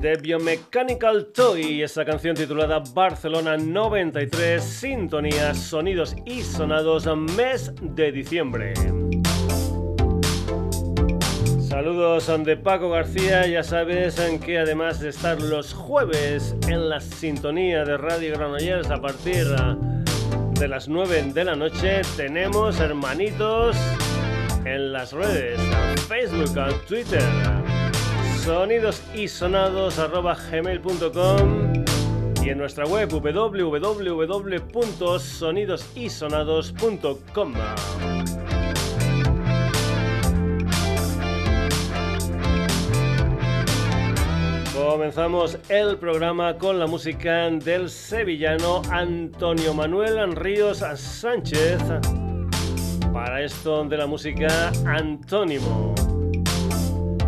de Biomechanical Toy, esa canción titulada Barcelona 93, sintonías, sonidos y sonados, mes de diciembre. Saludos de Paco García, ya sabes en que además de estar los jueves en la sintonía de Radio Granollers a partir de las 9 de la noche, tenemos hermanitos en las redes, Facebook, Twitter sonidos y sonados gmail.com y en nuestra web www.sonidosysonados.com. Comenzamos el programa con la música del sevillano Antonio Manuel Ríos Sánchez. Para esto de la música Antónimo.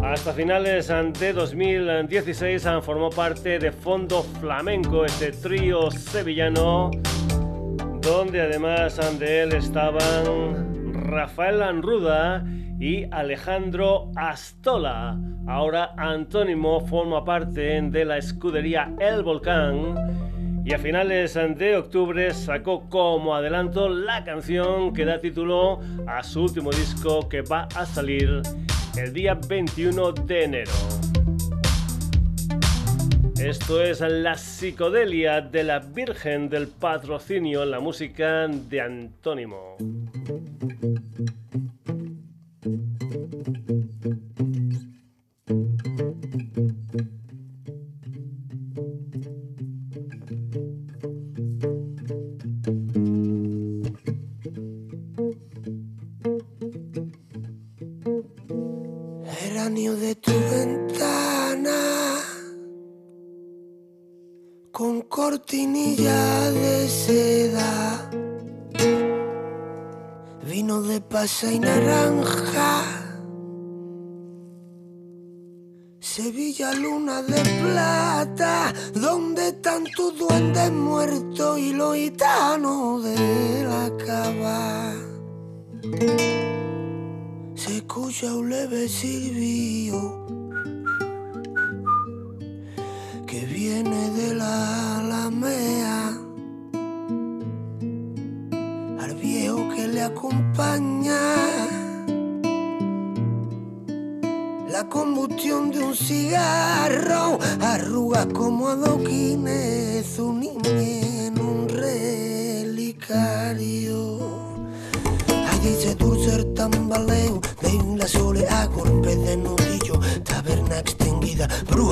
Hasta finales de 2016 formó parte de Fondo Flamenco, este trío sevillano, donde además de él estaban Rafael Anruda y Alejandro Astola. Ahora Antónimo forma parte de la escudería El Volcán y a finales de octubre sacó como adelanto la canción que da título a su último disco que va a salir el día 21 de enero. Esto es la psicodelia de la Virgen del Patrocinio la música de Antónimo. De tu ventana con cortinilla de seda, vino de pasa y naranja. Sevilla luna de plata, donde están tus duendes muertos y los gitanos de la cava se escucha un leve silbido que viene de la alamea al viejo que le acompaña la combustión de un cigarro arruga como adoquines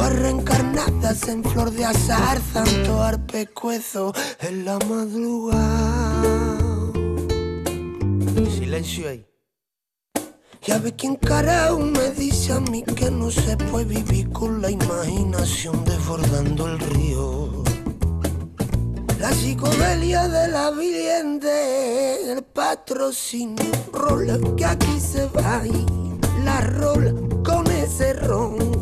brujas reencarnadas en flor de azar, santo arpecuezo en la madrugada. Silencio ahí. Ya ve quién carajo me dice a mí que no se puede vivir con la imaginación desbordando el río. La psicodelia de la vivienda, el patrocinio, rol que aquí se va y la rol con ese ron,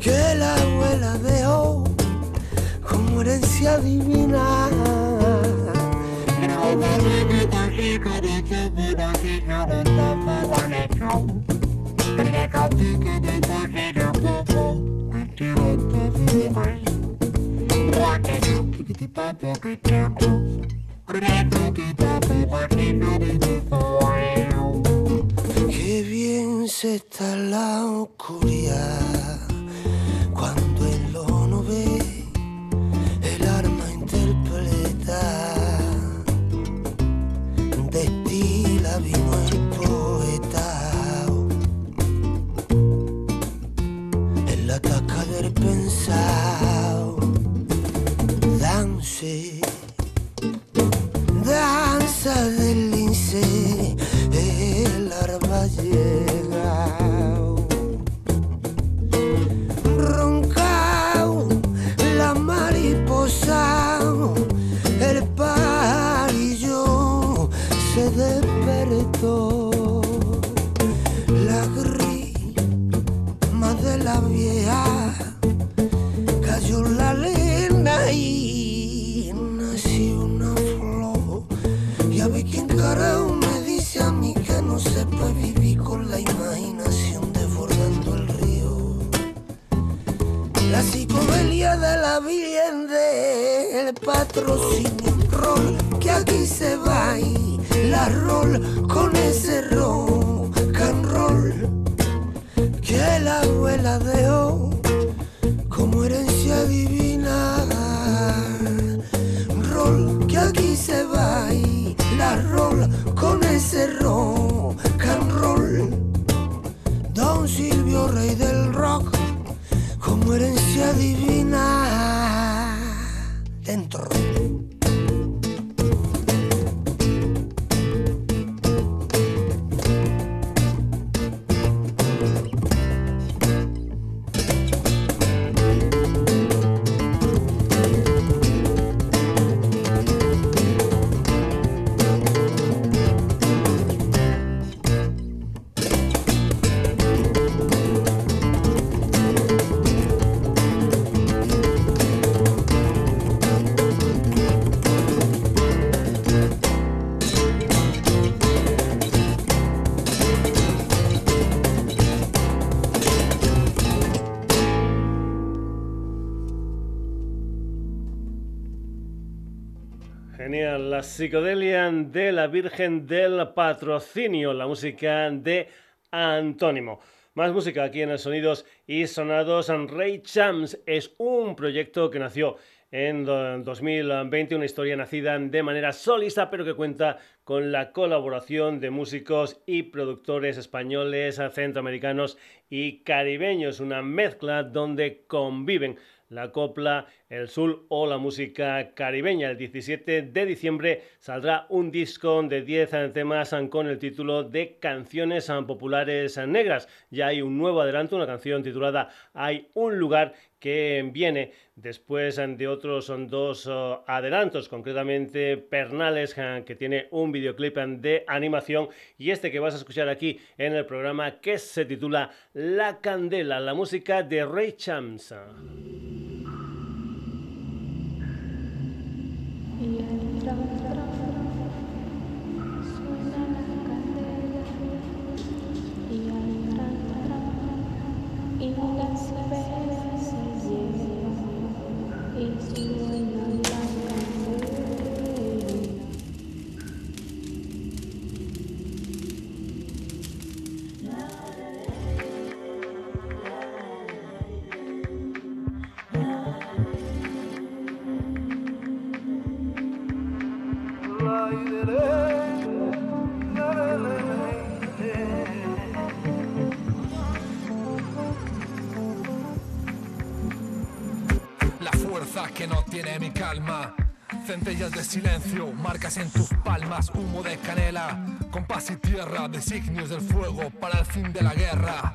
que la abuela dejó como herencia divina. Qué bien se está la oscuridad cuando el no ve el arma interpreta. Destila vino el poeta. En la taca del pensado danse danza del lince arma bien del patrocinio rol que aquí se va y la rol la psicodelia de la Virgen del Patrocinio, la música de Antónimo. Más música aquí en el Sonidos y Sonados. Ray Chams es un proyecto que nació en 2020, una historia nacida de manera solista, pero que cuenta con la colaboración de músicos y productores españoles, centroamericanos y caribeños, una mezcla donde conviven la copla, el sul o la música caribeña. El 17 de diciembre saldrá un disco de 10 temas con el título de Canciones Populares Negras. Ya hay un nuevo adelanto, una canción titulada Hay un lugar que viene después de otros dos oh, adelantos, concretamente Pernales, que tiene un videoclip de animación, y este que vas a escuchar aquí en el programa que se titula La Candela, la música de Ray Centellas de silencio, marcas en tus palmas, humo de canela, compás y tierra, designios del fuego para el fin de la guerra.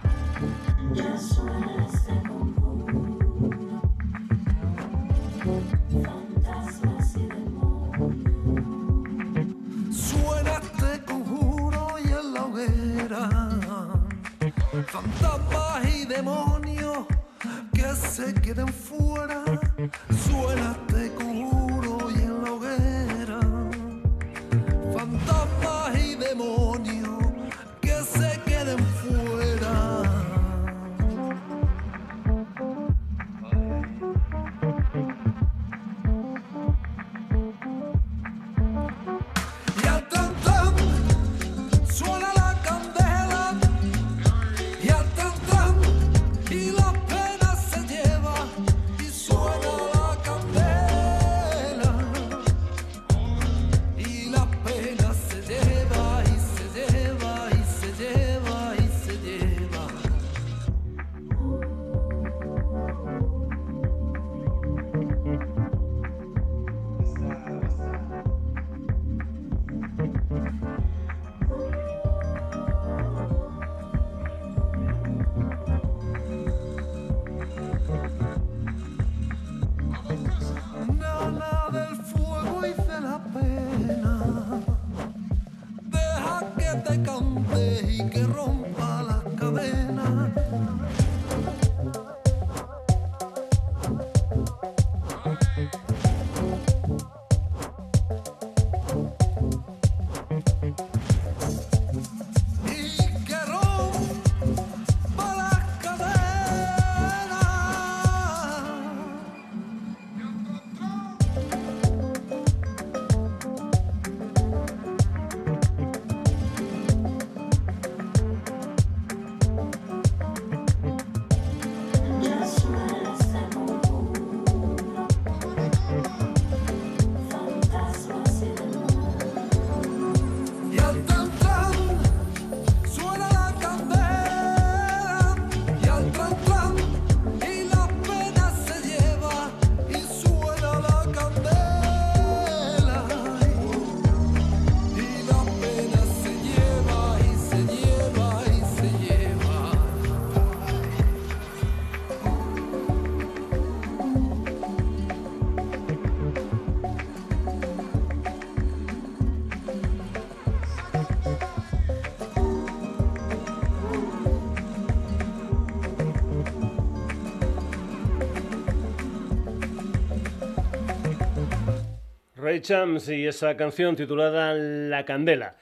Ray Chams y esa canción titulada La Candela.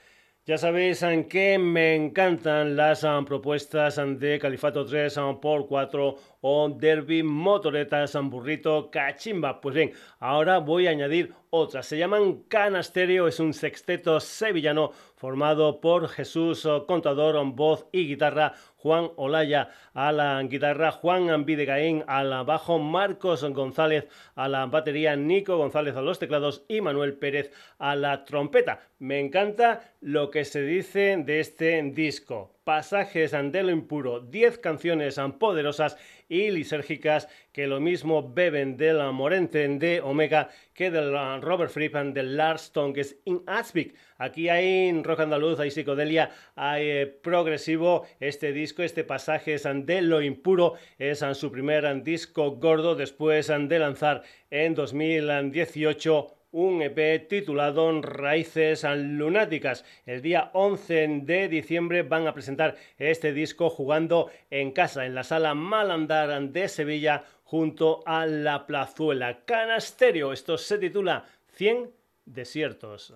Ya sabéis en qué me encantan las ah, propuestas de Califato 3 ah, por 4 o Derby, Motoretas, Burrito, Cachimba. Pues bien, ahora voy a añadir otras. Se llaman Canasterio, es un sexteto sevillano formado por Jesús ah, Contador, voz y guitarra, Juan Olaya a la guitarra, Juan Ambidegaín al bajo, Marcos González a la batería, Nico González a los teclados y Manuel Pérez a la trompeta. Me encanta lo que se dice de este disco. Pasajes de lo impuro, 10 canciones poderosas y lisérgicas que lo mismo beben del Morente de Omega que del Robert Fripp del Lars Tongues in Aspik. Aquí hay rock andaluz, hay psicodelia, hay eh, progresivo. Este disco, este pasaje de lo impuro es su primer disco gordo después de lanzar en 2018 un EP titulado Raíces Lunáticas. El día 11 de diciembre van a presentar este disco jugando en casa, en la sala Malandar de Sevilla, junto a la plazuela Canasterio. Esto se titula 100 desiertos.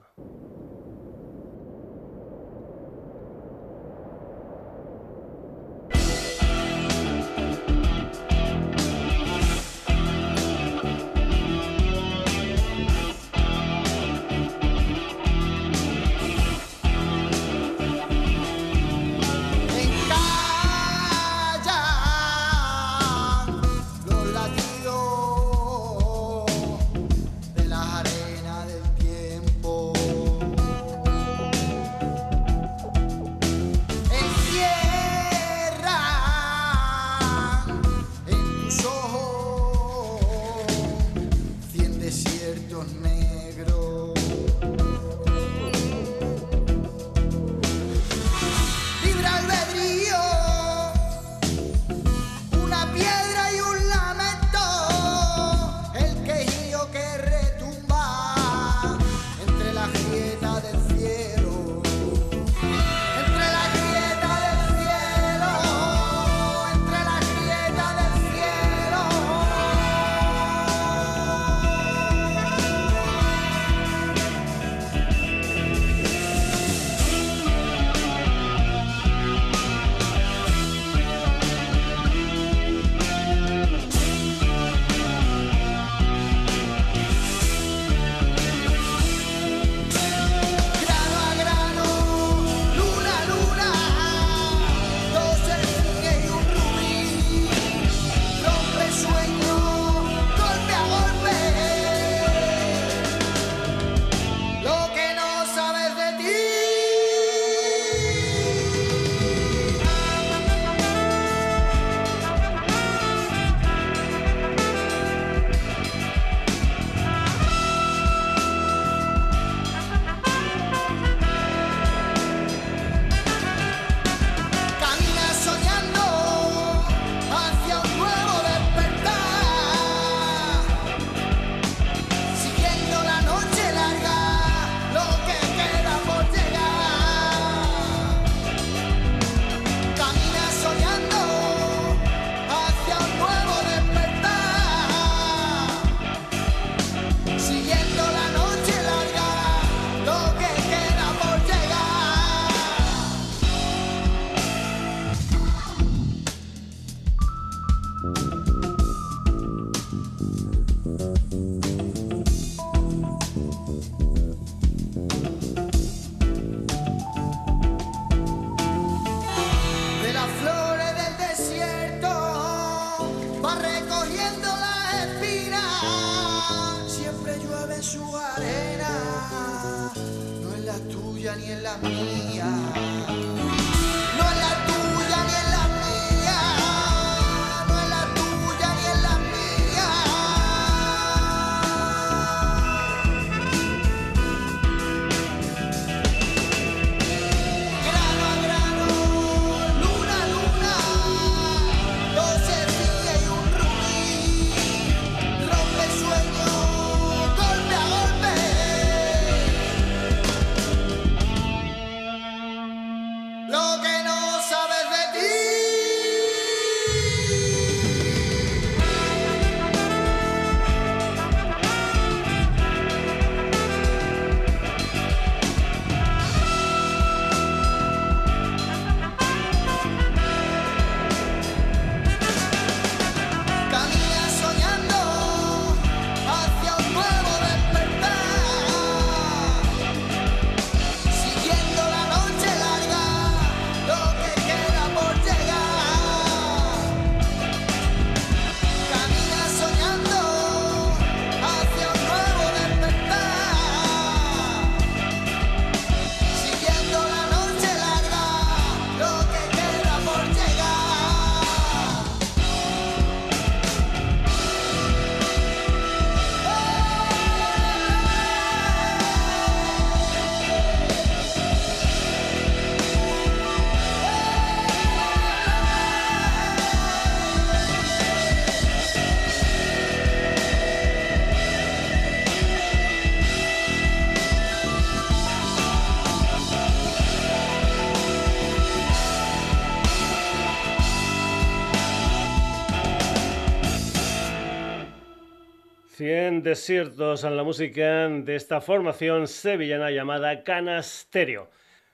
Desiertos en la música de esta formación sevillana llamada Canasterio.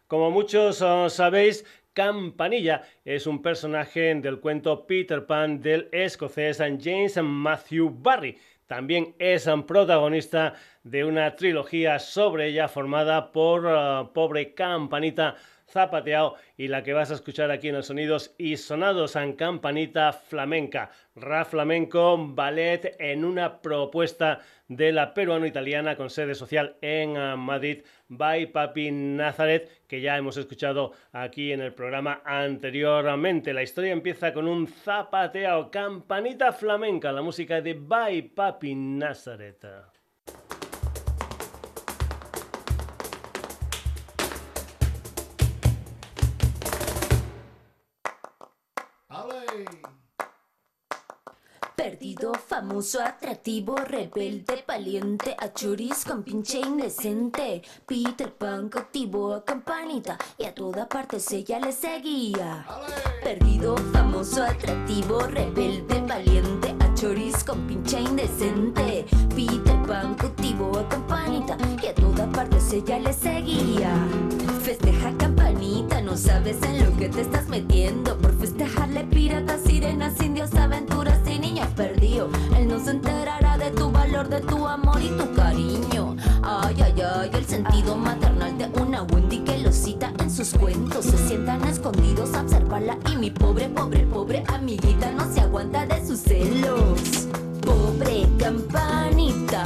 Como muchos sabéis, Campanilla es un personaje del cuento Peter Pan del escocés James Matthew Barry. También es un protagonista de una trilogía sobre ella formada por uh, Pobre Campanita zapateado y la que vas a escuchar aquí en los sonidos y sonados en campanita flamenca. Ra flamenco ballet en una propuesta de la peruano-italiana con sede social en ah, Madrid by Papi Nazaret que ya hemos escuchado aquí en el programa anteriormente. La historia empieza con un zapateo, campanita flamenca, la música de by Papi Nazaret. Perdido, famoso, atractivo, rebelde, valiente, a con pinche indecente. Peter Pan cautivo a campanita y a toda parte ella le seguía. Perdido, famoso, atractivo, rebelde, valiente, a con pinche indecente. Peter Pan cautivo a campanita y a toda parte ella le seguía. Festeja campanita, no sabes en lo que te estás metiendo por festejarle piratas, sirenas, indios, aventuras y niños perdido. Él no se enterará de tu valor, de tu amor y tu cariño. Ay, ay, ay, el sentido maternal de una Wendy que lo cita en sus cuentos. Se sientan escondidos a observarla y mi pobre, pobre, pobre amiguita no se aguanta de sus celos. Pobre campanita,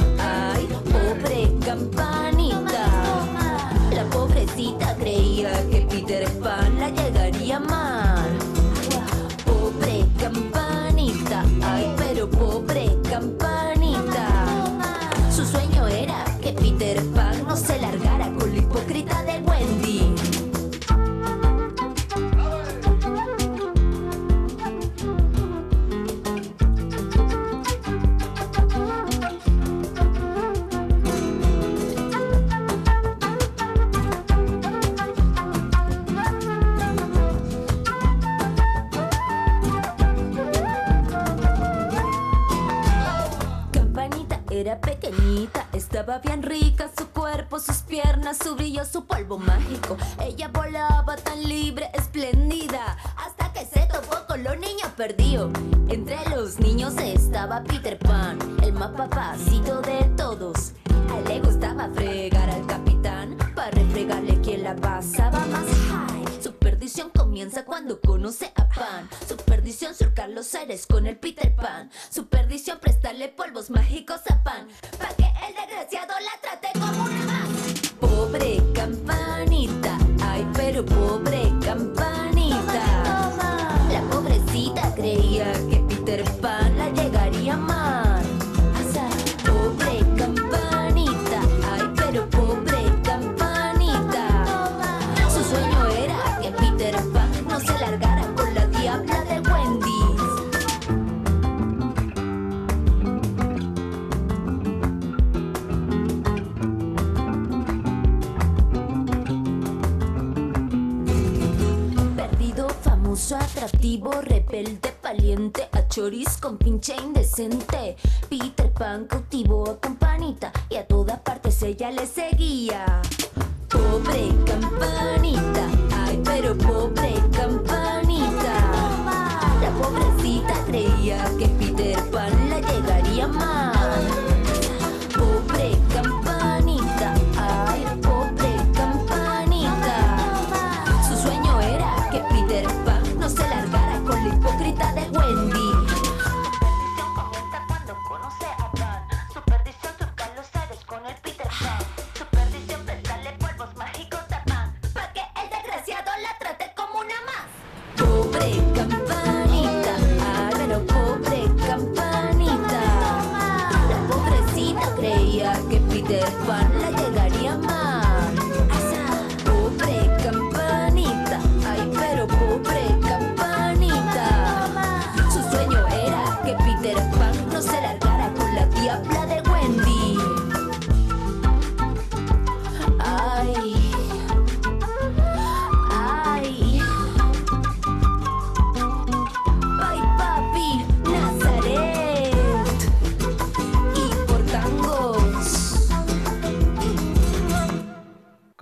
Estaba bien rica su cuerpo, sus piernas, su brillo, su polvo mágico. Ella volaba tan libre, espléndida, hasta que se topó con los niños perdidos. Entre los niños estaba Peter Pan, el más papacito de todos. A él le gustaba fregar al capitán, para refregarle quien la pasaba más high. Su perdición comienza cuando conoce a Pan. Su perdición surcar los aires con el Peter Pan. Su perdición prestarle polvos mágicos a Pan. Pa' que la famoso, atractivo, rebelde, valiente, a choris con pinche indecente. Peter Pan cautivo a campanita y a todas partes ella le seguía. Pobre campanita, ay, pero pobre campanita. La pobrecita creía que Peter Pan la llegaría a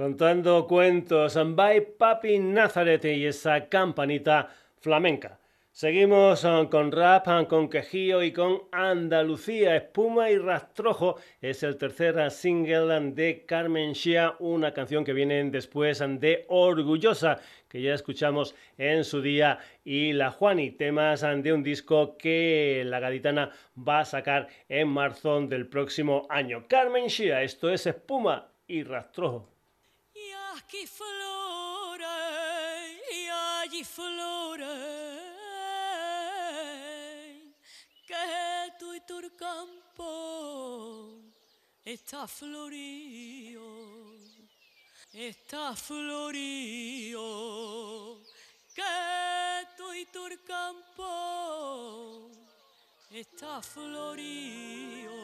contando cuentos by Papi Nazaret y esa campanita flamenca. Seguimos eh, con rap, eh, con quejío y con Andalucía. Espuma y rastrojo es el tercer eh, single de Carmen Shia, una canción que viene después de Orgullosa, que ya escuchamos en su día, y La Juani, temas de un disco que la gaditana va a sacar en marzo del próximo año. Carmen Shia, esto es Espuma y rastrojo. Y aquí flores, y allí flores campo está florío, está florío, que tú y tu campo está florío.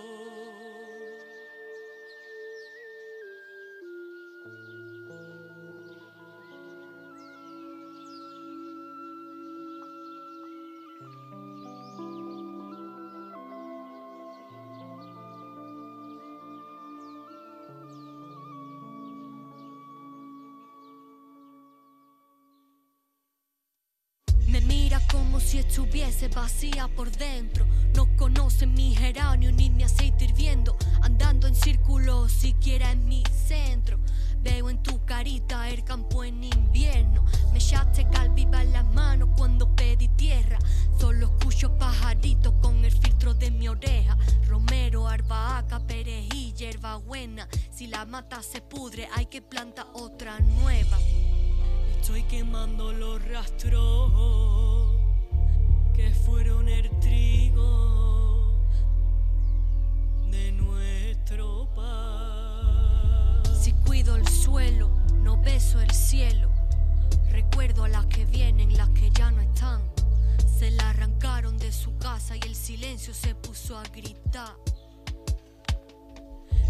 Si estuviese vacía por dentro. No conoce mi geranio ni mi aceite hirviendo. Andando en círculo, siquiera en mi centro. Veo en tu carita el campo en invierno. Me echaste calviva en las manos cuando pedí tierra. Solo escucho pajaritos con el filtro de mi oreja. Romero, arbahaca, perejil, hierba buena. Si la mata se pudre, hay que plantar otra nueva. Estoy quemando los rastros que fueron el trigo de nuestro paz. Si cuido el suelo, no beso el cielo. Recuerdo a las que vienen, las que ya no están. Se la arrancaron de su casa y el silencio se puso a gritar.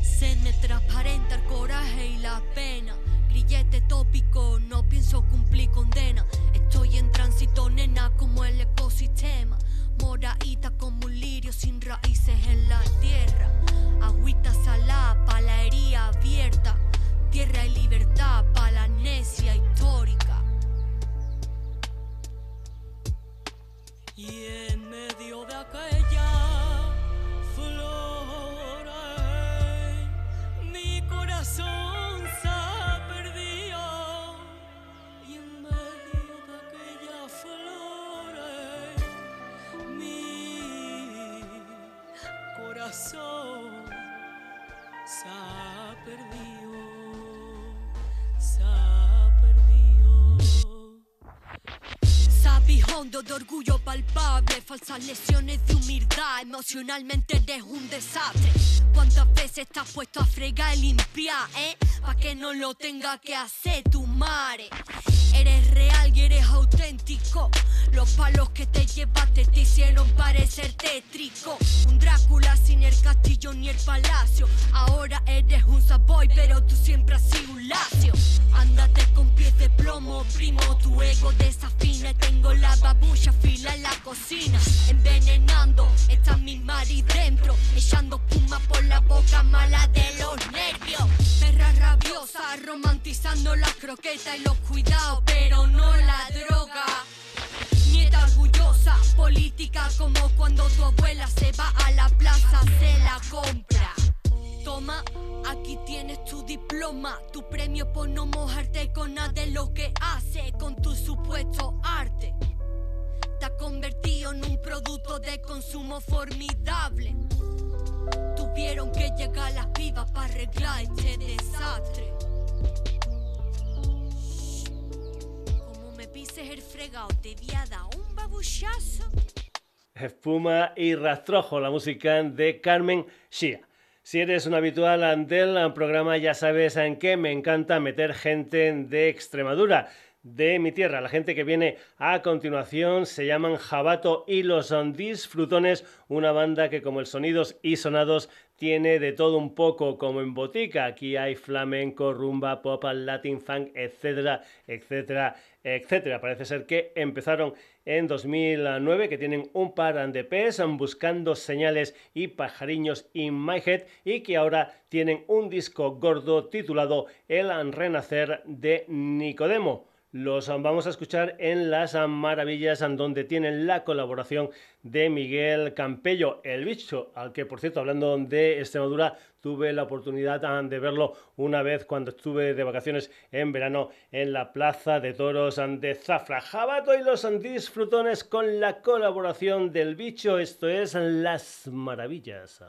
Se me transparenta el coraje y la pena. Grillete tópico, no pienso cumplir condena. Estoy en tránsito, nena, como el ecosistema. Moraíta como un lirio sin raíces en la tierra. Agüita salada pa' la herida abierta. Tierra y libertad pa' la necia histórica. Y en medio de aquella Sabijondo de orgullo palpable, falsas lesiones de humildad, emocionalmente eres un desastre. ¿Cuántas veces estás puesto a fregar y limpiar, eh? Pa' que no lo tenga que hacer tu madre. Eres real y eres auténtico. Los palos que te llevaste te hicieron parecer tétrico. Un Drácula sin el castillo ni el palacio. Ahora eres un Savoy, pero tú siempre has sido un lacio. Ándate con pies de plomo, primo. Tu ego desafina. Tengo la babucha fila en la cocina. Envenenando, está mi mari dentro. Echando puma por la boca mala de los nervios. Perra rabiosa, romantizando la croqueta y los cuidados pero no la droga. Nieta orgullosa, política como cuando tu abuela se va a la plaza, se la compra. Toma, aquí tienes tu diploma, tu premio por no mojarte con nada de lo que hace con tu supuesto arte. Te ha convertido en un producto de consumo formidable. Tuvieron que llegar las pibas para arreglar este desastre. Fregado, un. Espuma y rastrojo, la música de Carmen Shia. Si eres un habitual del programa ya sabes en qué me encanta meter gente de Extremadura. de mi tierra. La gente que viene a continuación se llaman Jabato y los Disfrutones, una banda que como el Sonidos y Sonados tiene de todo un poco como en botica. Aquí hay flamenco, rumba, pop, latin funk, etcétera, etcétera, etcétera. Parece ser que empezaron en 2009, que tienen un par de pes buscando señales y pajariños in my head y que ahora tienen un disco gordo titulado El Renacer de Nicodemo los vamos a escuchar en Las Maravillas, donde tienen la colaboración de Miguel Campello, el bicho, al que, por cierto, hablando de Extremadura, tuve la oportunidad ah, de verlo una vez cuando estuve de vacaciones en verano en la Plaza de Toros de Zafra. Jabato y los disfrutones con la colaboración del bicho, esto es Las Maravillas.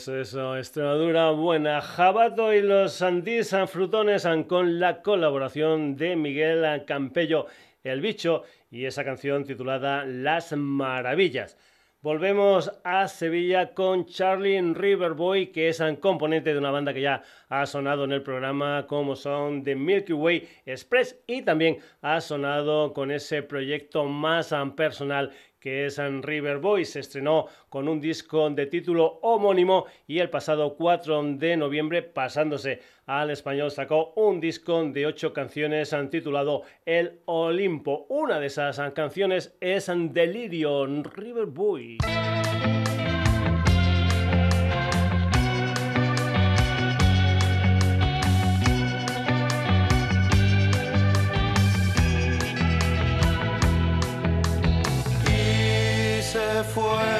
Eso, eso, Extremadura buena. Jabato y los Andís Frutones con la colaboración de Miguel Campello, el bicho, y esa canción titulada Las Maravillas. Volvemos a Sevilla con Charlie Riverboy, que es un componente de una banda que ya ha sonado en el programa, como son The Milky Way Express, y también ha sonado con ese proyecto más personal que es River Boys. Se estrenó con un disco de título homónimo y el pasado 4 de noviembre, pasándose al español, sacó un disco de ocho canciones titulado El Olimpo. Una de esas canciones es Delirio River Boys. for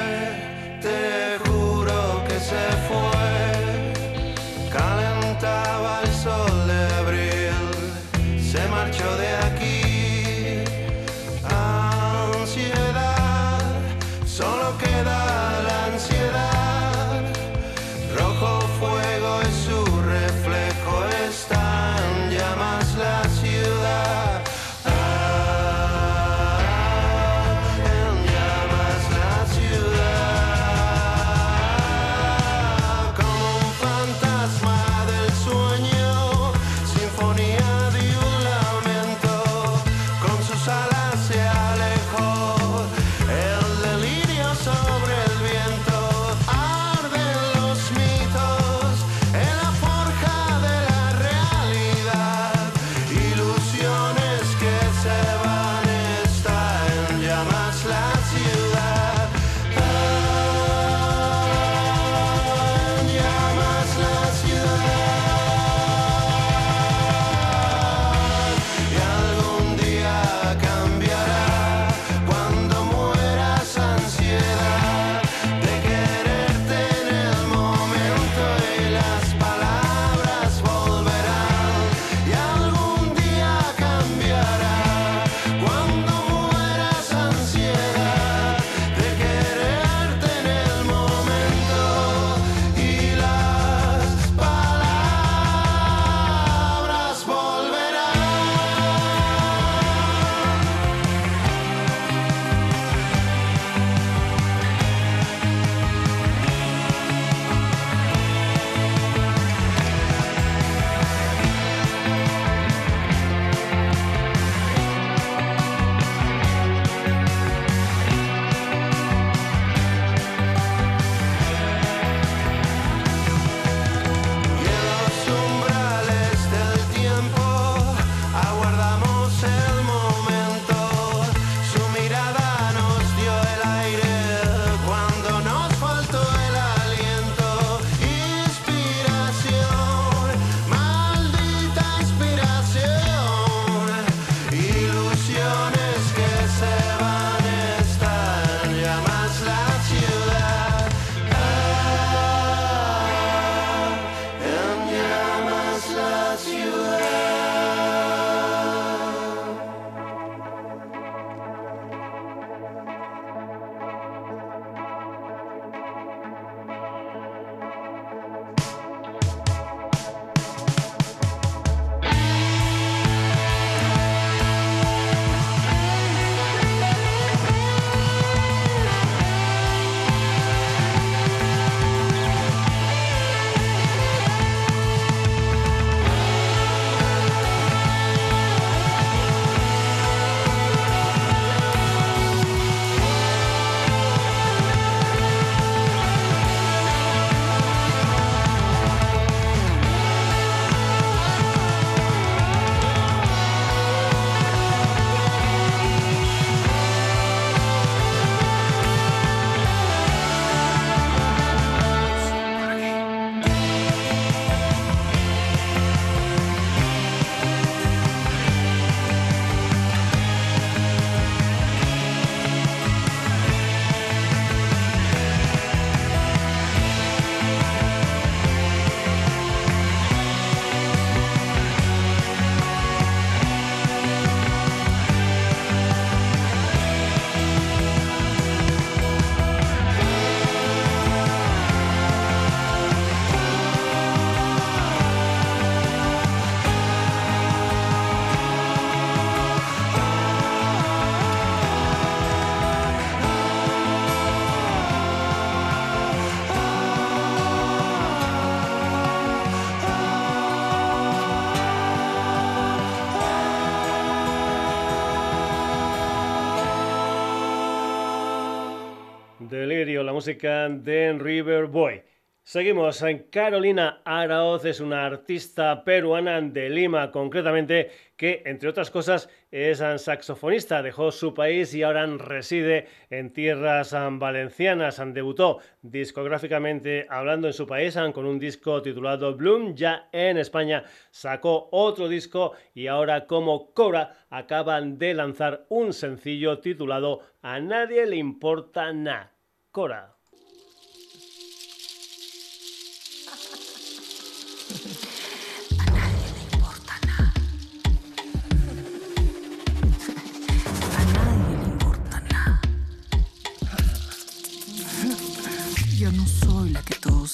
música de River Boy. Seguimos. Carolina Araoz es una artista peruana de Lima, concretamente, que entre otras cosas es saxofonista. Dejó su país y ahora reside en tierras valencianas. Debutó discográficamente hablando en su país con un disco titulado Bloom. Ya en España sacó otro disco y ahora como Cora acaban de lanzar un sencillo titulado A nadie le importa nada. Cora.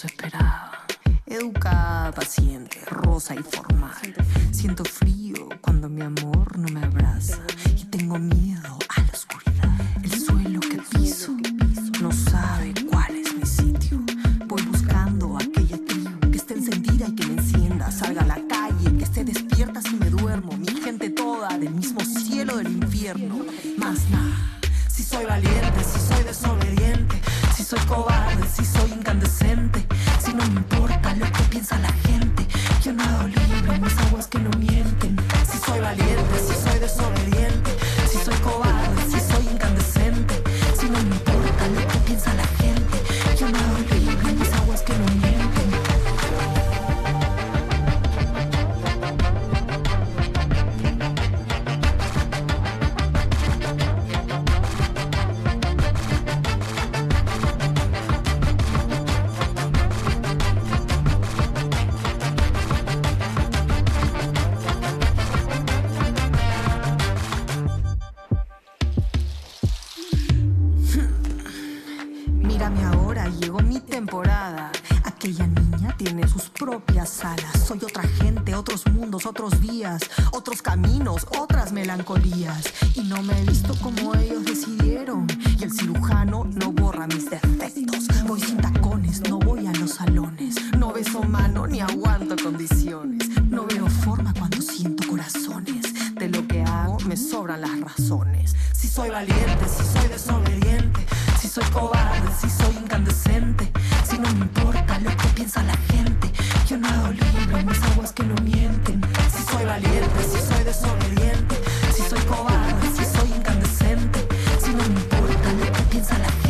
Esperaba. Educada, paciente, rosa y formal. Siento frío cuando mi amor no me abraza. Y tengo miedo a la oscuridad. El suelo que piso no sabe cuál es mi sitio. Voy buscando aquella tribu que esté encendida y que me encienda. Salga a la calle, que esté despierta si me duermo. Mi gente toda del mismo cielo del infierno. Más nada. Si soy valiente, si soy desobediente, soy cobarde, si soy incandescente no me importa lo que piensa la gente. Yo nado libre mis aguas que no mienten. Si soy valiente, si Y no me he visto como ellos decidieron. Y el cirujano no borra mis defectos. Voy sin tacones, no voy a los salones. No beso mano ni aguanto condiciones. No veo forma cuando siento corazones. De lo que hago me sobran las razones. Si soy valiente, si soy desobediente, si soy cobarde, si soy incandescente, si no me importa lo que piensa la gente. Yo nado libre en mis aguas que no mienten soy valiente, si soy desobediente, si soy incandescente, si no me importa lo que piensa la gente,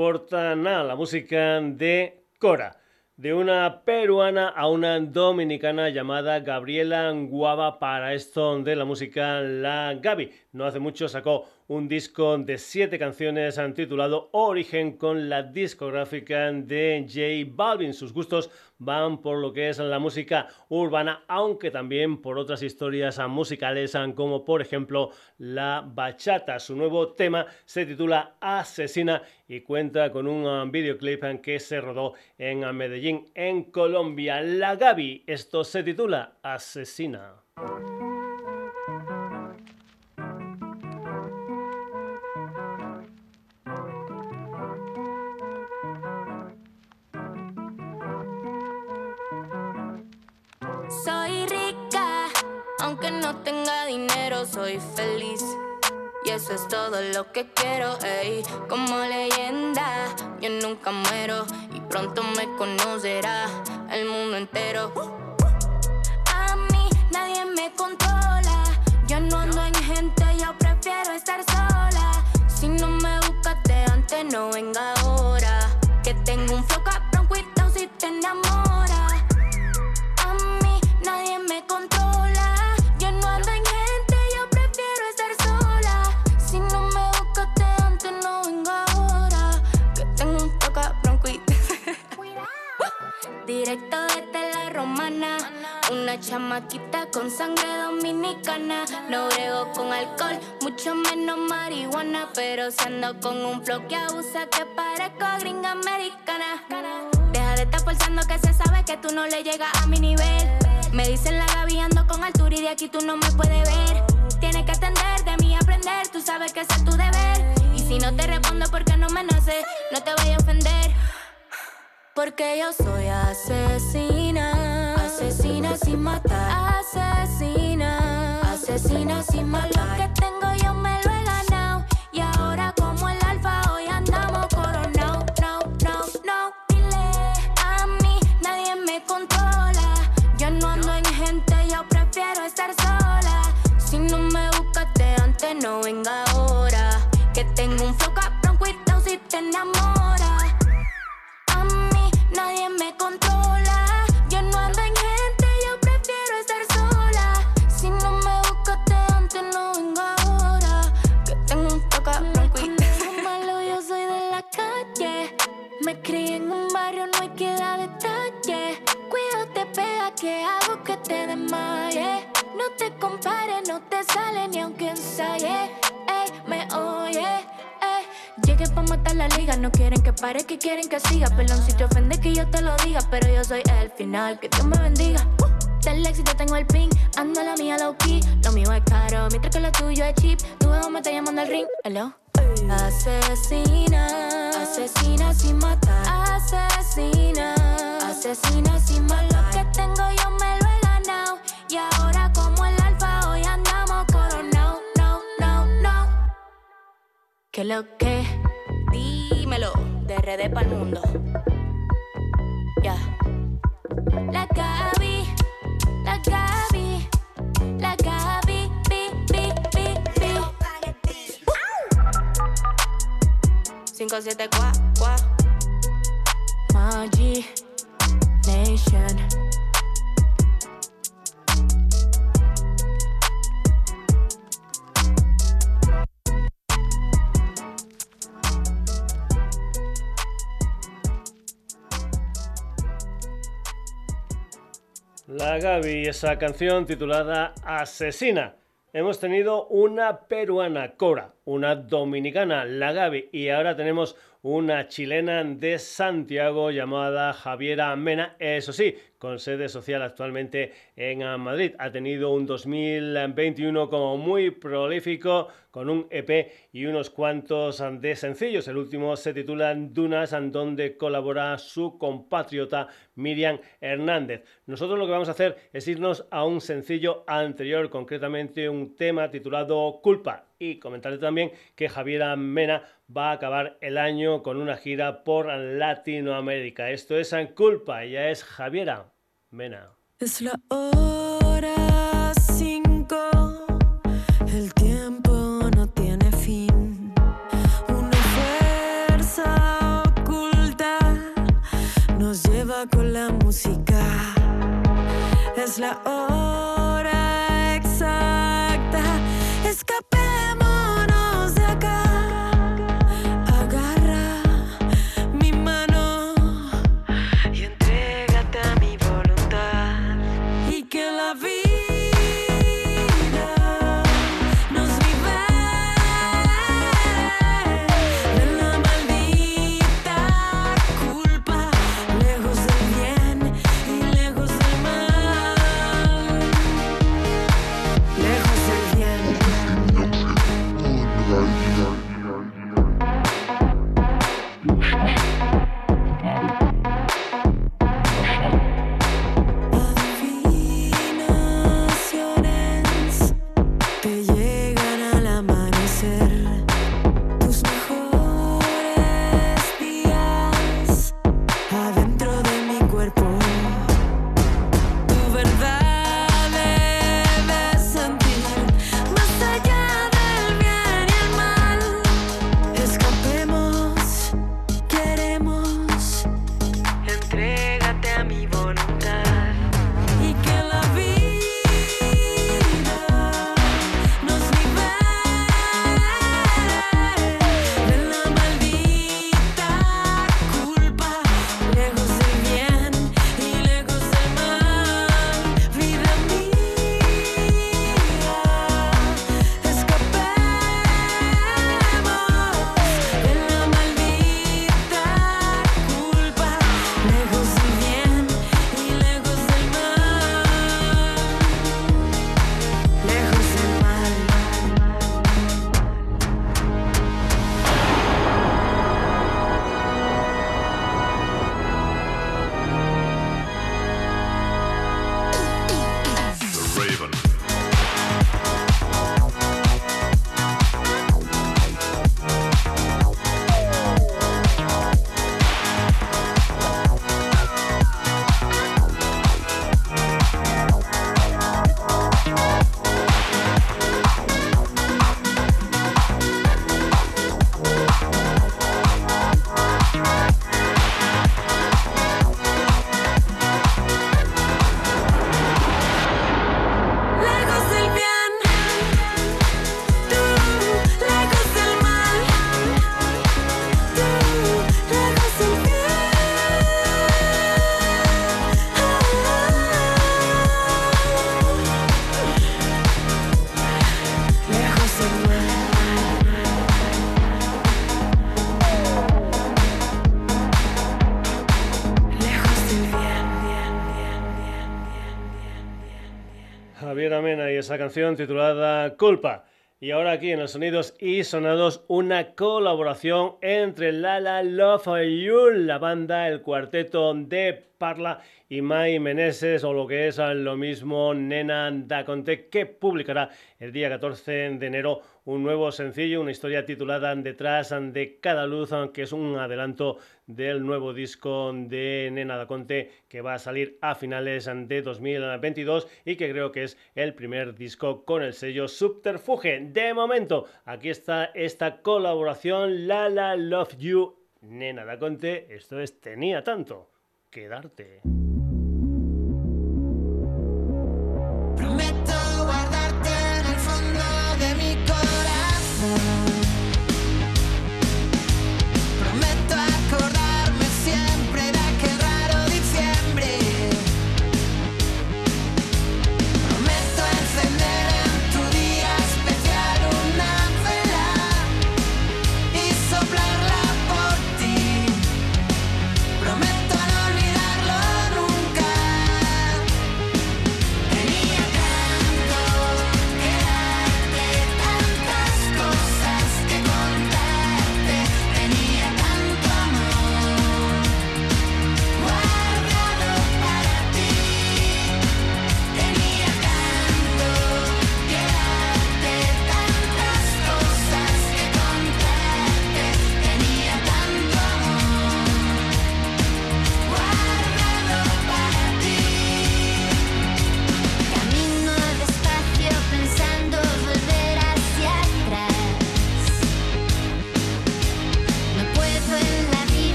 importa nada la música de Cora de una peruana a una dominicana llamada Gabriela Guava para esto de la música La Gaby. No hace mucho sacó un disco de siete canciones titulado Origen con la discográfica de J Balvin. Sus gustos van por lo que es la música urbana, aunque también por otras historias musicales como por ejemplo la bachata. Su nuevo tema se titula Asesina y cuenta con un videoclip que se rodó en Medellín, en Colombia. La Gaby, esto se titula Asesina. No tenga dinero, soy feliz. Y eso es todo lo que quiero, ey. Como leyenda, yo nunca muero. Y pronto me conocerá el mundo entero. A mí nadie me controla. Yo no ando en gente, yo prefiero estar sola. Si no me buscaste antes, no venga chamaquita con sangre dominicana. No brego con alcohol, mucho menos marihuana. Pero si ando con un flow que abusa, que parezco gringa americana. Deja de estar forzando que se sabe que tú no le llegas a mi nivel. Me dicen la Gaby ando con altura y de aquí tú no me puedes ver. Tienes que atender de mí aprender, tú sabes que ese es tu deber. Y si no te respondo porque no me nace, no te voy a ofender. Porque yo soy asesina sin matar, asesina, asesina sin matar. Lo que tengo yo me lo he ganado y ahora como el alfa hoy andamos coronado, no, no, no. Dile a mí, nadie me controla. Yo no ando en gente, yo prefiero estar sola. Si no me buscaste antes, no venga no quieren que pare, que quieren que siga. Pelón, si te ofende que yo te lo diga, pero yo soy el final, que Dios me bendiga. Uh, del éxito tengo el pin, ando la mía low key. Lo mío es caro, mientras que lo tuyo es cheap. Tu me está llamando al ring, hello. Asesina, asesina sin matar. Asesina, asesina sin matar. Lo que tengo yo me lo he ganado. Y ahora como el alfa hoy andamos coronado. No, no, no. ¿Qué lo que? De RD para el mundo. Ya. La Gaby, la Gaby, la Gaby, bi, bi, bi, bi. 574 Magi Nation La Gaby, esa canción titulada Asesina. Hemos tenido una peruana, Cora, una dominicana, La Gaby, y ahora tenemos una chilena de Santiago llamada Javiera Mena, eso sí, con sede social actualmente en Madrid. Ha tenido un 2021 como muy prolífico, con un EP y unos cuantos de sencillos. El último se titula Dunas, donde colabora su compatriota Miriam Hernández. Nosotros lo que vamos a hacer es irnos a un sencillo anterior, concretamente un tema titulado Culpa. Y comentarle también que Javiera Mena va a acabar el año con una gira por Latinoamérica. Esto es en Culpa, ella es Javiera Mena. Es la hora cinco, el tiempo no tiene fin. Una fuerza oculta nos lleva con la música. Es la hora canción titulada Culpa. Y ahora aquí en los sonidos y sonados una colaboración entre Lala Love You, la banda, el cuarteto de Parla y Mai Meneses, o lo que es lo mismo Nena Da Conte, que publicará el día 14 de enero un nuevo sencillo, una historia titulada Detrás de cada luz, que es un adelanto del nuevo disco de Nena Da Conte que va a salir a finales de 2022 y que creo que es el primer disco con el sello Subterfuge. De momento, aquí está esta colaboración Lala Love You Nena Da Conte. Esto es Tenía tanto que darte.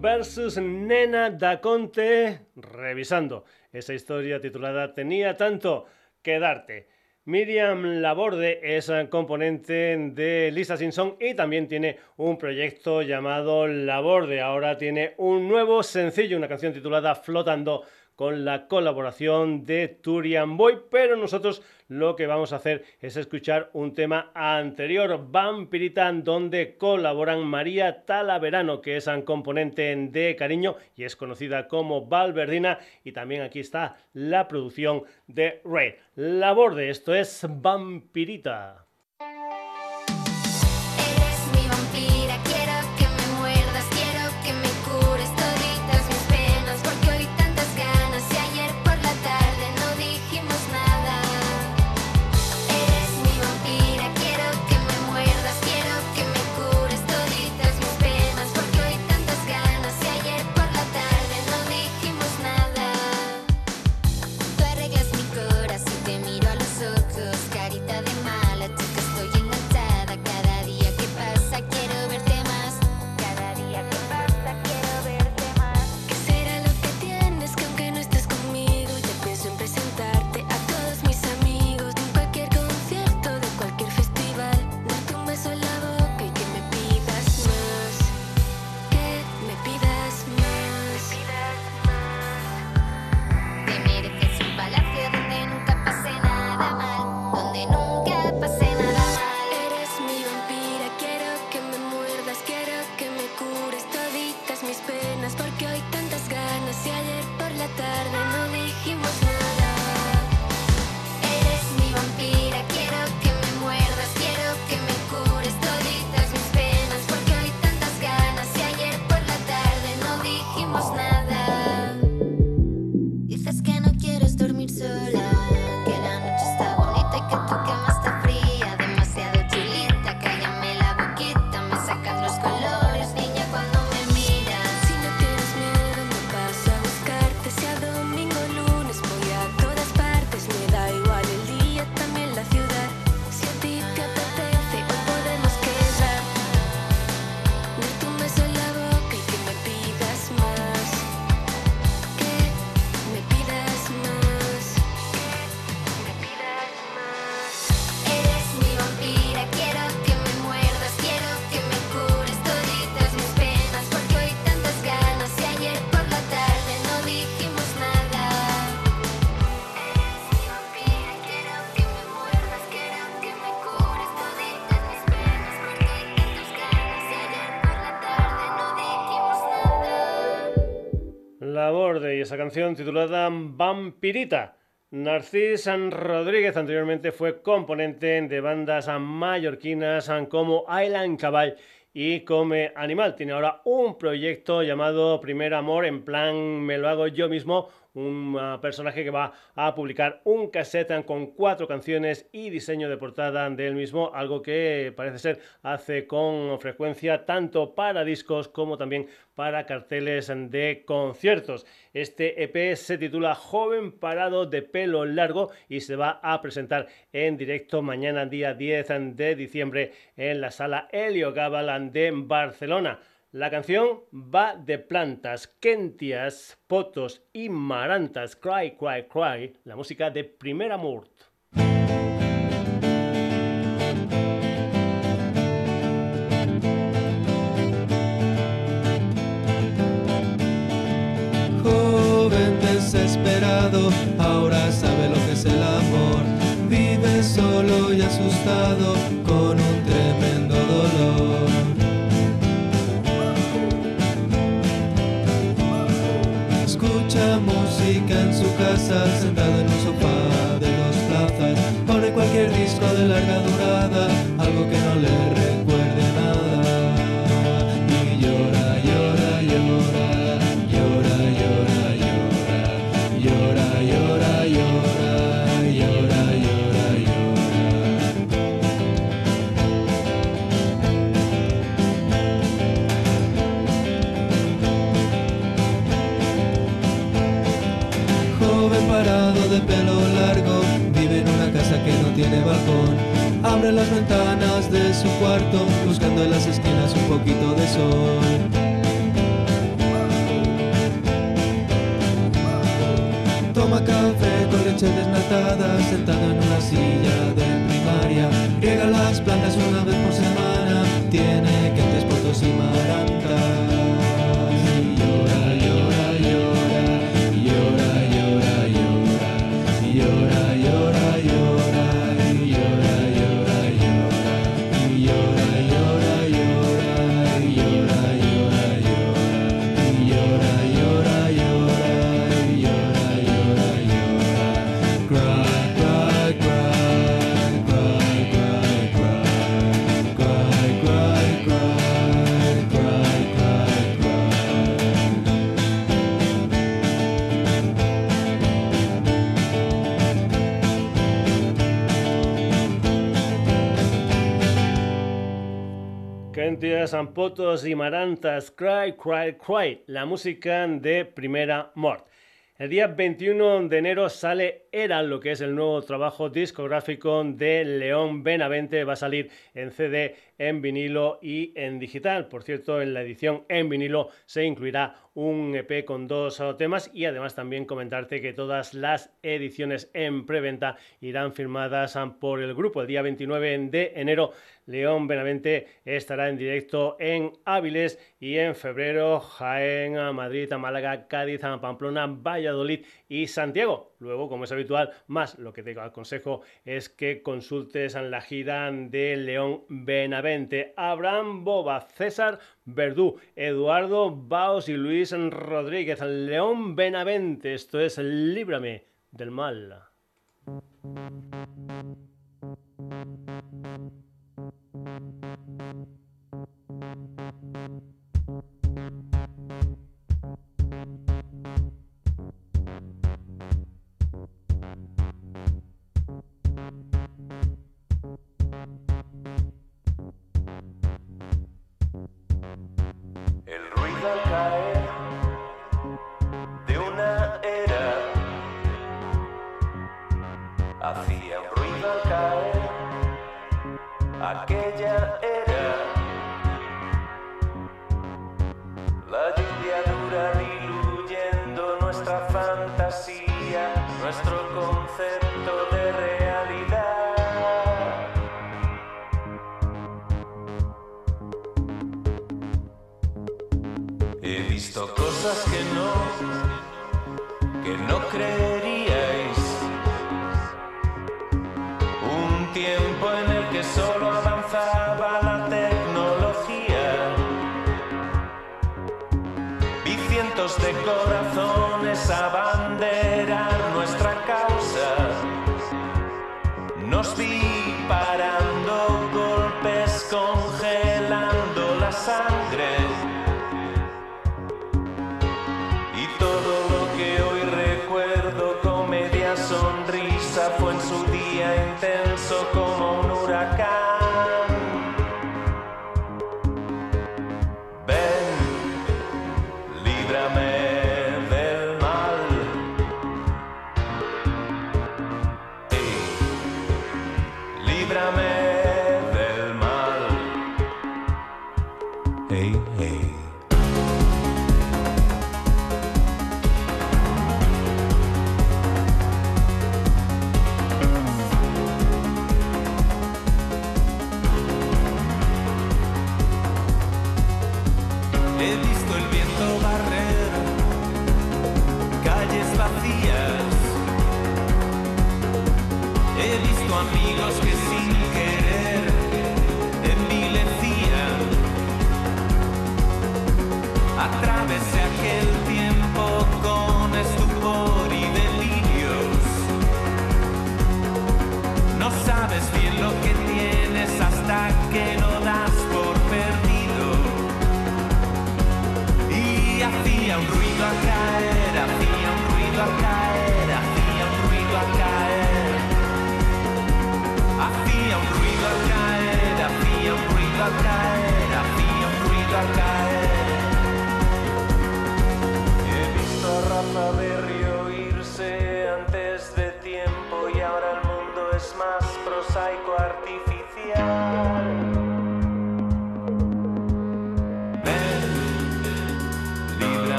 Versus Nena da Conte, revisando esa historia titulada Tenía tanto que darte. Miriam Laborde es componente de Lisa Simpson y también tiene un proyecto llamado Laborde. Ahora tiene un nuevo sencillo, una canción titulada Flotando con la colaboración de Turian Boy, pero nosotros lo que vamos a hacer es escuchar un tema anterior, Vampirita, donde colaboran María Talaverano, que es un componente de Cariño y es conocida como Valverdina, y también aquí está la producción de Ray. Labor de esto es Vampirita. Canción titulada Vampirita. Narcís Rodríguez anteriormente fue componente de bandas mallorquinas como Island Cabal y Come Animal. Tiene ahora un proyecto llamado Primer Amor, en plan me lo hago yo mismo, un ah, personaje que va a publicar un cassette con cuatro canciones y diseño de portada del mismo, algo que parece ser hace con frecuencia tanto para discos como también para carteles de conciertos. Este EP se titula Joven Parado de Pelo Largo y se va a presentar en directo mañana día 10 de diciembre en la sala Helio Gabalan de Barcelona. La canción va de plantas, kentias, potos y marantas, cry, cry, cry, la música de Primer Amor. Joven desesperado, ahora sabe lo que es el amor. Vive solo y asustado con un casa, sentado en un sofá de dos plazas. Pone cualquier disco de larga durada, algo que no le Abre las ventanas de su cuarto, buscando en las esquinas un poquito de sol. Toma café con leche desnatada, sentado en una silla de primaria. Riega las plantas una vez por semana, tiene Kentias, Ampotos y Marantas, Cry, Cry, Cry, la música de Primera Mort. El día 21 de enero sale Era, lo que es el nuevo trabajo discográfico de León Benavente. Va a salir en CD, en vinilo y en digital. Por cierto, en la edición en vinilo se incluirá un EP con dos temas y además también comentarte que todas las ediciones en preventa irán firmadas por el grupo. El día 29 de enero León Benavente estará en directo en Áviles y en febrero Jaén, Madrid, Málaga, Cádiz, Pamplona, Valladolid y Santiago. Luego, como es habitual, más lo que te aconsejo es que consultes en la gira de León Benavente. Abraham Boba, César Verdú, Eduardo Baos y Luis Rodríguez. León Benavente, esto es Líbrame del Mal. Speed.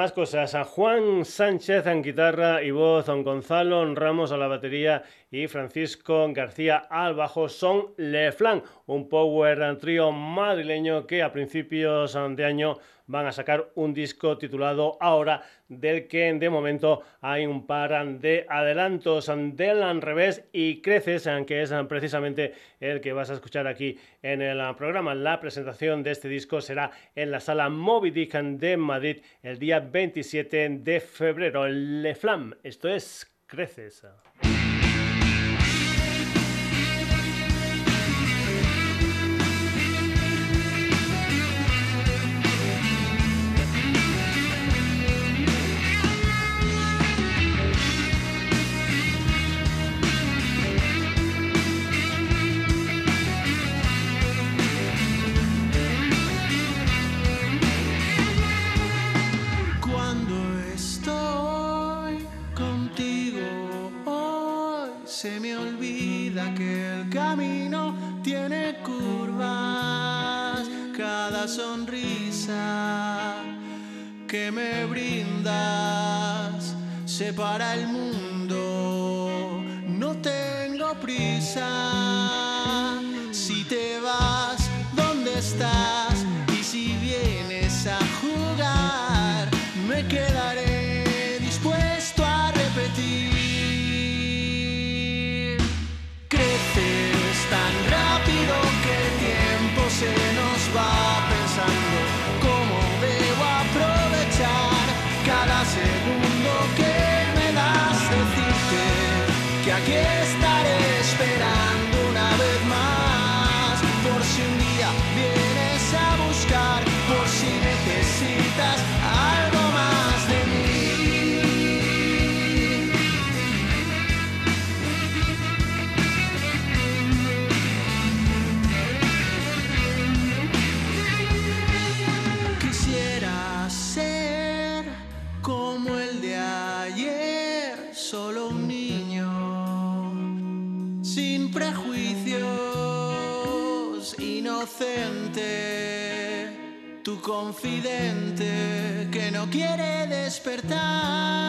Más cosas, a Juan Sánchez en guitarra y voz, don Gonzalo Ramos a la batería y Francisco García al bajo son Le Flan, un power trío madrileño que a principios de año van a sacar un disco titulado Ahora, del que de momento hay un par de adelantos del al revés y creces, que es precisamente el que vas a escuchar aquí en el programa. La presentación de este disco será en la sala Moby Dick de Madrid el día 27 de febrero. Le Flam, esto es Creces. camino tiene curvas, cada sonrisa que me brindas separa el mundo. No tengo prisa, si te vas, ¿dónde estás? Y si vienes a se nos va confidente que no quiere despertar.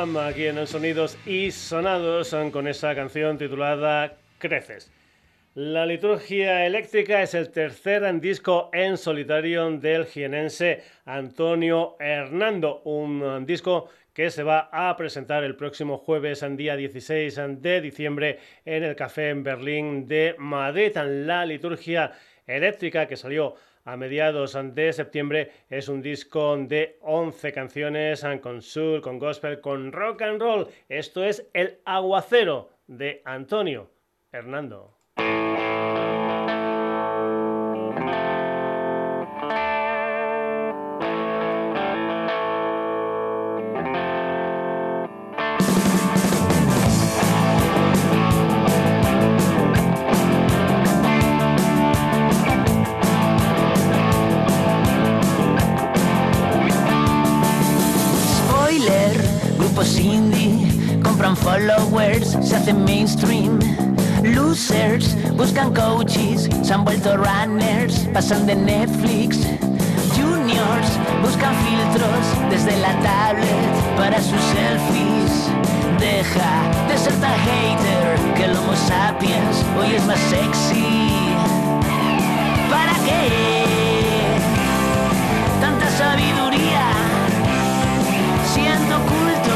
Aquí en Sonidos y Sonados con esa canción titulada Creces. La liturgia eléctrica es el tercer disco en solitario del jienense Antonio Hernando, un disco que se va a presentar el próximo jueves, día 16 de diciembre, en el Café en Berlín de Madrid. La liturgia eléctrica que salió a mediados de septiembre es un disco de 11 canciones con soul, con gospel, con rock and roll. Esto es El Aguacero de Antonio Hernando. Buscan coaches, se han vuelto runners, pasan de Netflix. Juniors buscan filtros desde la tablet para sus selfies. Deja de ser tan hater que el Homo sapiens hoy es más sexy. ¿Para qué? Tanta sabiduría siendo culto,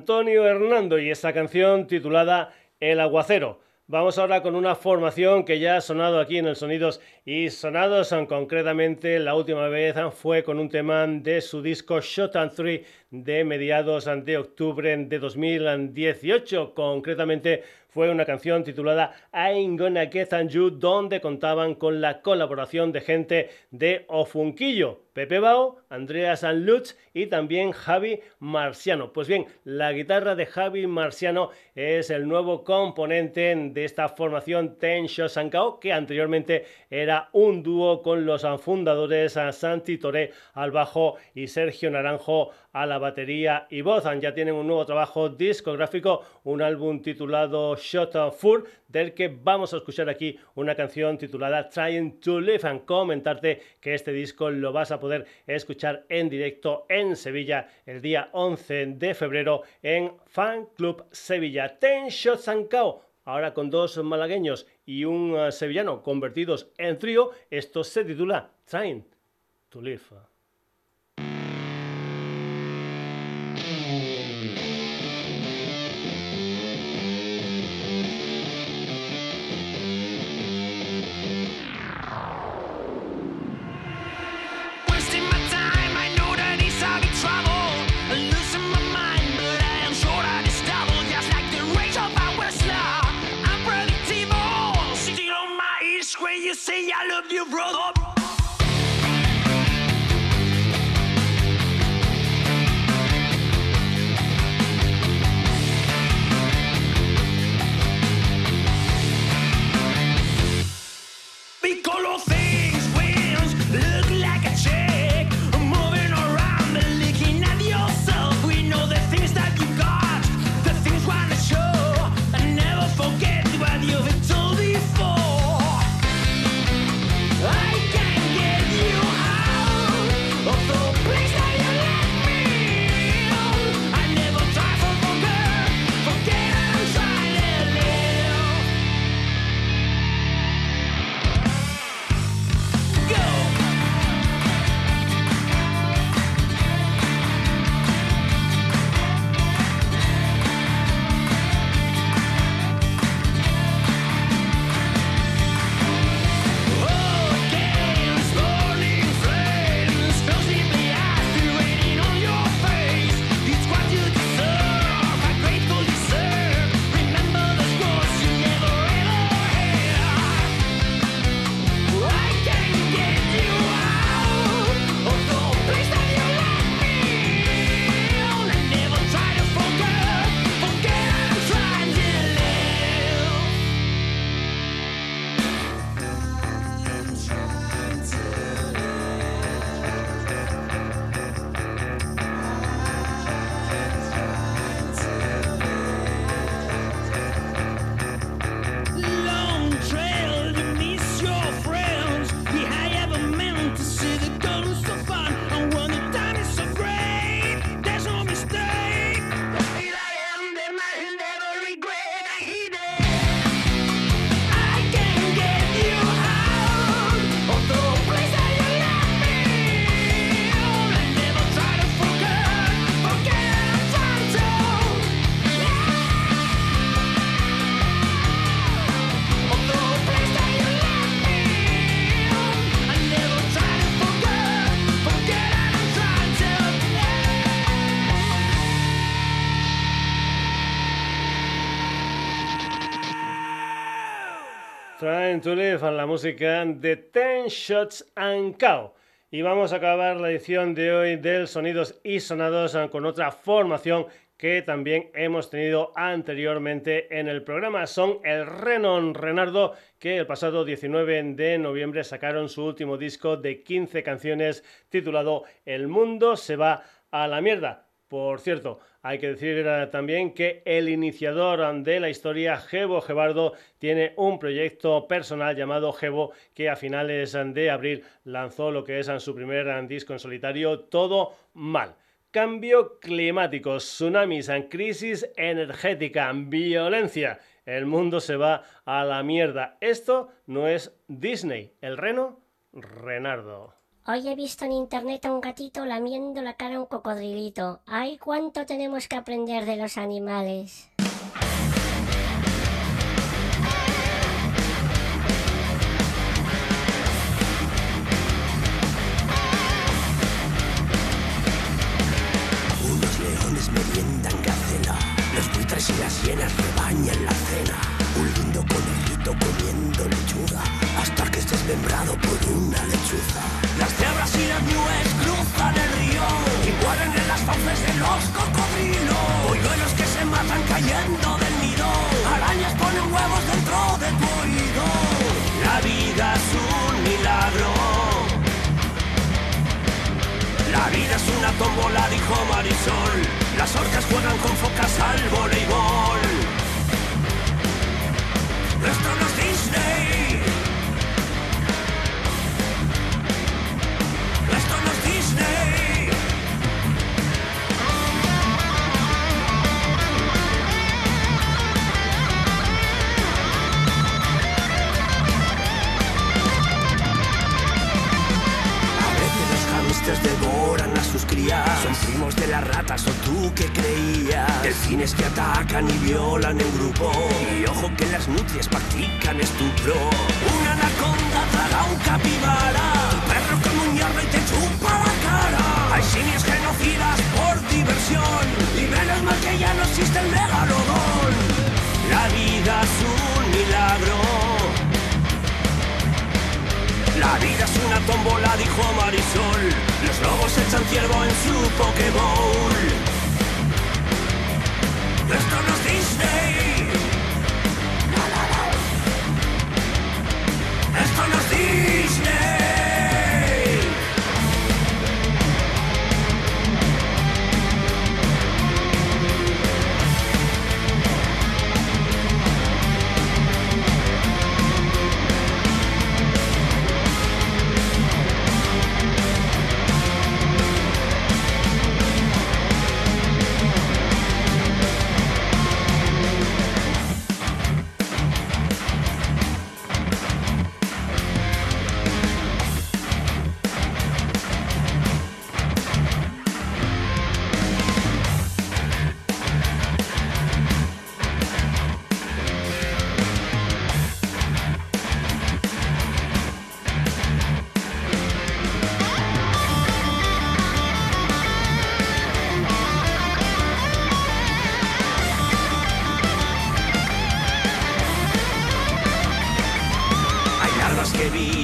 Antonio Hernando y esta canción titulada El aguacero. Vamos ahora con una formación que ya ha sonado aquí en el Sonidos y Sonados. Concretamente, la última vez fue con un tema de su disco Shot and Three de mediados de octubre de 2018. Concretamente, fue una canción titulada Ain't Gonna Get You, donde contaban con la colaboración de gente de Ofunquillo, Pepe Bao, Andreas Lutz y también Javi Marciano. Pues bien, la guitarra de Javi Marciano es el nuevo componente de esta formación Ten and que anteriormente era un dúo con los fundadores Santi Toré al bajo y Sergio Naranjo a la batería y voz. Ya tienen un nuevo trabajo discográfico, un álbum titulado Shot of Full, del que vamos a escuchar aquí una canción titulada Trying to Live and comentarte que este disco lo vas a poder escuchar en directo en Sevilla el día 11 de febrero en Fan Club Sevilla. Ten Shots and Cow. Ahora con dos malagueños y un uh, sevillano convertidos en trío, esto se titula Trying to Live. I love you, brother. See to Live, la música de Ten Shots and Cow. Y vamos a acabar la edición de hoy del Sonidos y Sonados con otra formación que también hemos tenido anteriormente en el programa. Son el Renon Renardo, que el pasado 19 de noviembre sacaron su último disco de 15 canciones titulado El mundo se va a la mierda. Por cierto, hay que decir eh, también que el iniciador de la historia, Gebo Gebardo, tiene un proyecto personal llamado Gebo que a finales de abril lanzó lo que es su primer disco en solitario, Todo Mal. Cambio climático, tsunamis, crisis energética, violencia. El mundo se va a la mierda. Esto no es Disney. El reno, Renardo. Hoy he visto en internet a un gatito lamiendo la cara a un cocodrilito. ¡Ay, cuánto tenemos que aprender de los animales!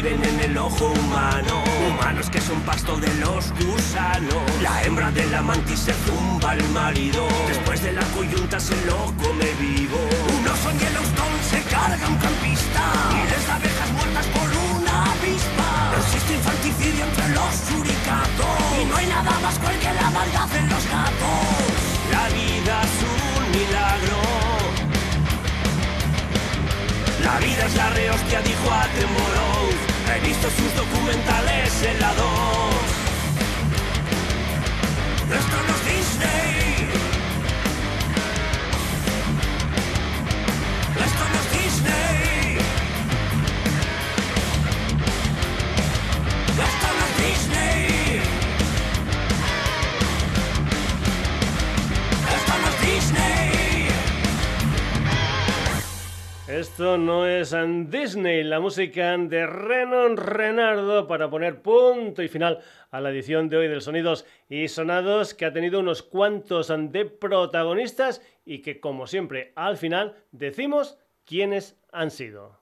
viven en el ojo humano. Humanos que son pasto de los gusanos. La hembra de la mantis se tumba al marido. Después de la coyunta se lo come vivo. Unos son Yellowstone, se carga un campista. Miles de abejas muertas por una avispa. Existe infanticidio entre los suricatos. Y no hay nada más cruel que la maldad en los gatos. La vida es un milagro. La vida es la rehostia, dijo Attenborough Disney, la música de Renon Renardo para poner punto y final a la edición de hoy del Sonidos y Sonados que ha tenido unos cuantos de protagonistas y que como siempre al final decimos quiénes han sido.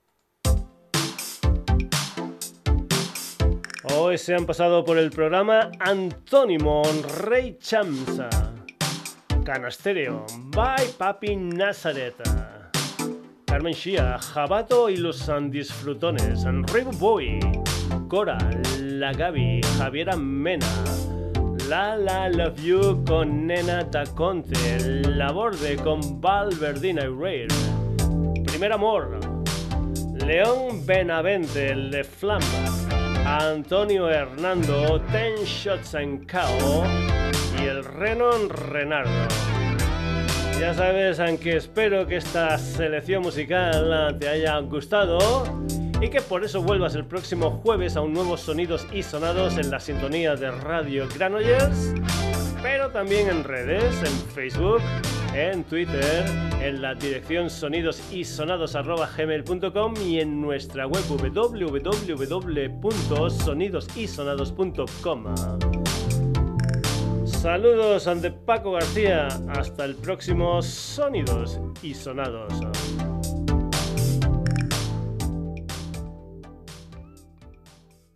Hoy se han pasado por el programa Antónimo Rey Chamsa, Canastereo, Bye Papi Nazareta. Carmen Shia, Jabato y los Disfrutones, Rigo Boy, Cora, La Gaby, Javiera Mena, La La Love You con Nena Taconte, La Borde con Valverdina y Rare, Primer Amor, León Benavente, el Antonio Hernando, Ten Shots en Cao y el Renon Renardo. Ya sabes, aunque espero que esta selección musical te haya gustado y que por eso vuelvas el próximo jueves a un nuevo Sonidos y Sonados en la sintonía de Radio Granollers, pero también en redes, en Facebook, en Twitter, en la dirección sonidosisonados.gmail.com y en nuestra web www.sonidosisonados.com. Saludos ante Paco García. Hasta el próximo Sonidos y Sonados.